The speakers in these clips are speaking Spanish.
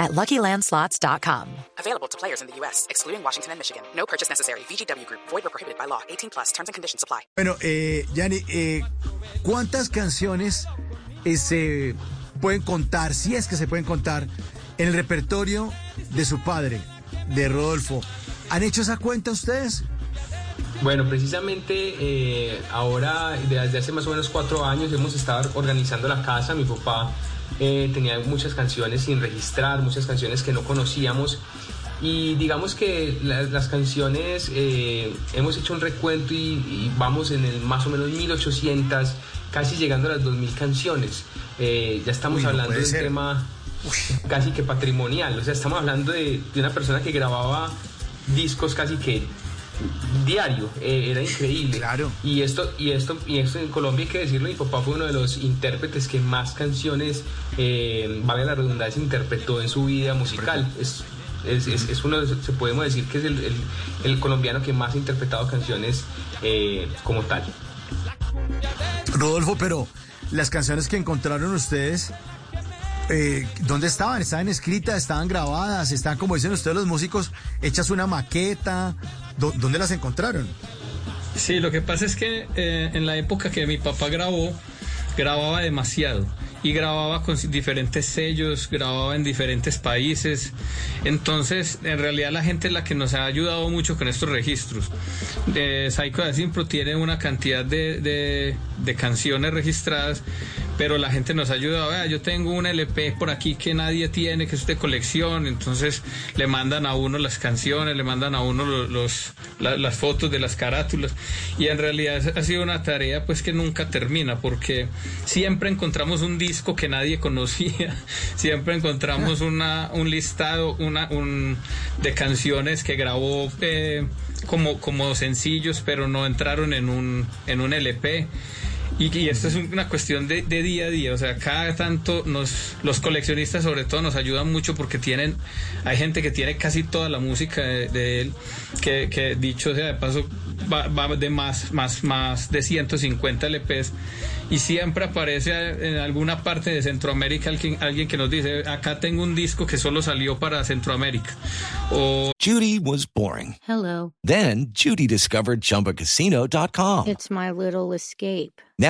at LuckyLandSlots.com. Available to players in the U.S., excluding Washington and Michigan. No purchase necessary. VGW Group. Void or prohibited by law. 18 plus. Terms and conditions apply. Bueno, eh, Yanni, eh, ¿cuántas canciones eh, se pueden contar, si es que se pueden contar, en el repertorio de su padre, de Rodolfo? ¿Han hecho esa cuenta ustedes? Bueno, precisamente eh, ahora, desde hace más o menos cuatro años, hemos estado organizando la casa. Mi papá eh, tenía muchas canciones sin registrar, muchas canciones que no conocíamos. Y digamos que la- las canciones, eh, hemos hecho un recuento y, y vamos en el más o menos 1800, casi llegando a las 2000 canciones. Ya estamos Uy, no hablando de un ser. tema casi que patrimonial. O sea, estamos hablando de, de una persona que grababa discos casi que diario. Eh, era increíble. Claro. Y esto, y esto, y esto en Colombia hay que decirlo, mi papá fue uno de los intérpretes que más canciones, eh, vale la redundancia, interpretó en su vida musical. Es, es, es- es uno, de- se podemos decir que es el, el- el colombiano que más ha interpretado canciones eh, como tal. Rodolfo, pero las canciones que encontraron ustedes, eh, ¿dónde estaban? ¿Estaban escritas? ¿Estaban grabadas? ¿Están, como dicen ustedes los músicos, hechas una maqueta? ¿Dó- ¿Dónde las encontraron? Sí, lo que pasa es que eh, en la época que mi papá grabó, grababa demasiado y grababa con diferentes sellos, grababa en diferentes países. Entonces, en realidad la gente es la que nos ha ayudado mucho con estos registros. Eh, Psycho de Simpro tiene una cantidad de, de- de canciones registradas, pero la gente nos ha ayudado. Vea, yo tengo un LP por aquí que nadie tiene, que es de colección. Entonces, le mandan a uno las canciones, le mandan a uno los, los- la- las fotos de las carátulas. Y en realidad ha sido una tarea pues que nunca termina, porque siempre encontramos un disco que nadie conocía, siempre encontramos una, un listado una, un, de canciones que grabó eh, como, como sencillos, pero no entraron en un, en un LP. Y, y esto es una cuestión de, de día a día, o sea, cada tanto nos, los coleccionistas sobre todo nos ayudan mucho porque tienen, hay gente que tiene casi toda la música de, de él, que, que dicho sea de paso, va, va de más, más, más de 150 LPs y siempre aparece en alguna parte de Centroamérica alguien, alguien que nos dice, acá tengo un disco que solo salió para Centroamérica. O Judy was boring. Hello. Then Judy discovered ChumbaCasino.com. It's my little escape. Now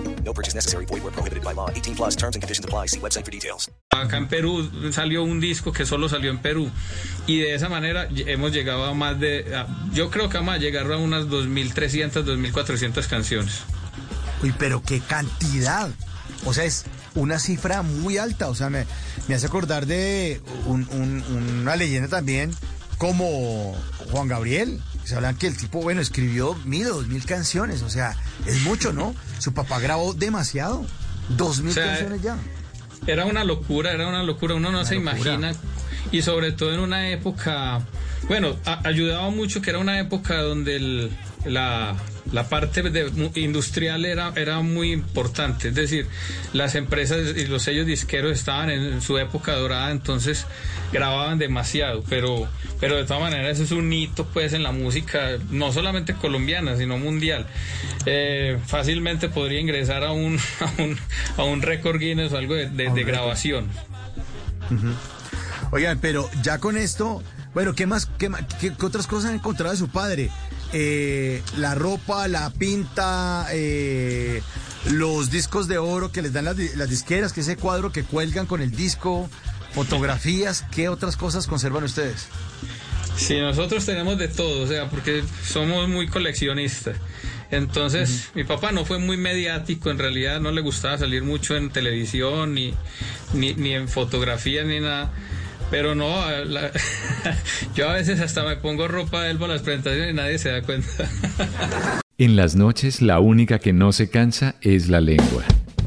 No purchase necessary. Void where prohibited by law. 18 plus terms and conditions apply. See website for details. acá en Perú salió un disco que solo salió en Perú y de esa manera hemos llegado a más de, a- yo creo que vamos a llegar a unas 2.300, 2.400 canciones. Uy, pero qué cantidad. O sea, es una cifra muy alta. O sea, me, me hace acordar de un- un- una leyenda también como Juan Gabriel. Se hablan que el tipo, bueno, escribió mil o dos mil canciones. O sea, es mucho, ¿no? Su papá grabó demasiado. Dos mil O sea, canciones ya. Era una locura, era una locura, uno no se locura. imagina. Y sobre todo en una época, bueno, a- ayudaba mucho que era una época donde el- la, la parte de- industrial era, era muy importante. Es decir, las empresas y los sellos disqueros estaban en su época dorada, entonces grababan demasiado. Pero, pero de todas maneras eso es un hito pues en la música, no solamente colombiana, sino mundial. Eh, fácilmente podría ingresar a un, a un, a un récord Guinness o algo de, de- de grabación. Oigan, pero ya con esto, bueno, ¿qué más, qué- qué otras cosas han encontrado de su padre? Eh, la ropa, la pinta, eh, los discos de oro que les dan las, las disqueras, que ese cuadro que cuelgan con el disco, fotografías, ¿qué otras cosas conservan ustedes? Sí, nosotros tenemos de todo, o sea, porque somos muy coleccionistas. Entonces, mi papá no fue muy mediático, en realidad no le gustaba salir mucho en televisión, ni, ni, ni en fotografía, ni nada. Pero no, yo a veces hasta me pongo ropa de él para las presentaciones y nadie se da cuenta. En las noches la única que no se cansa es la lengua.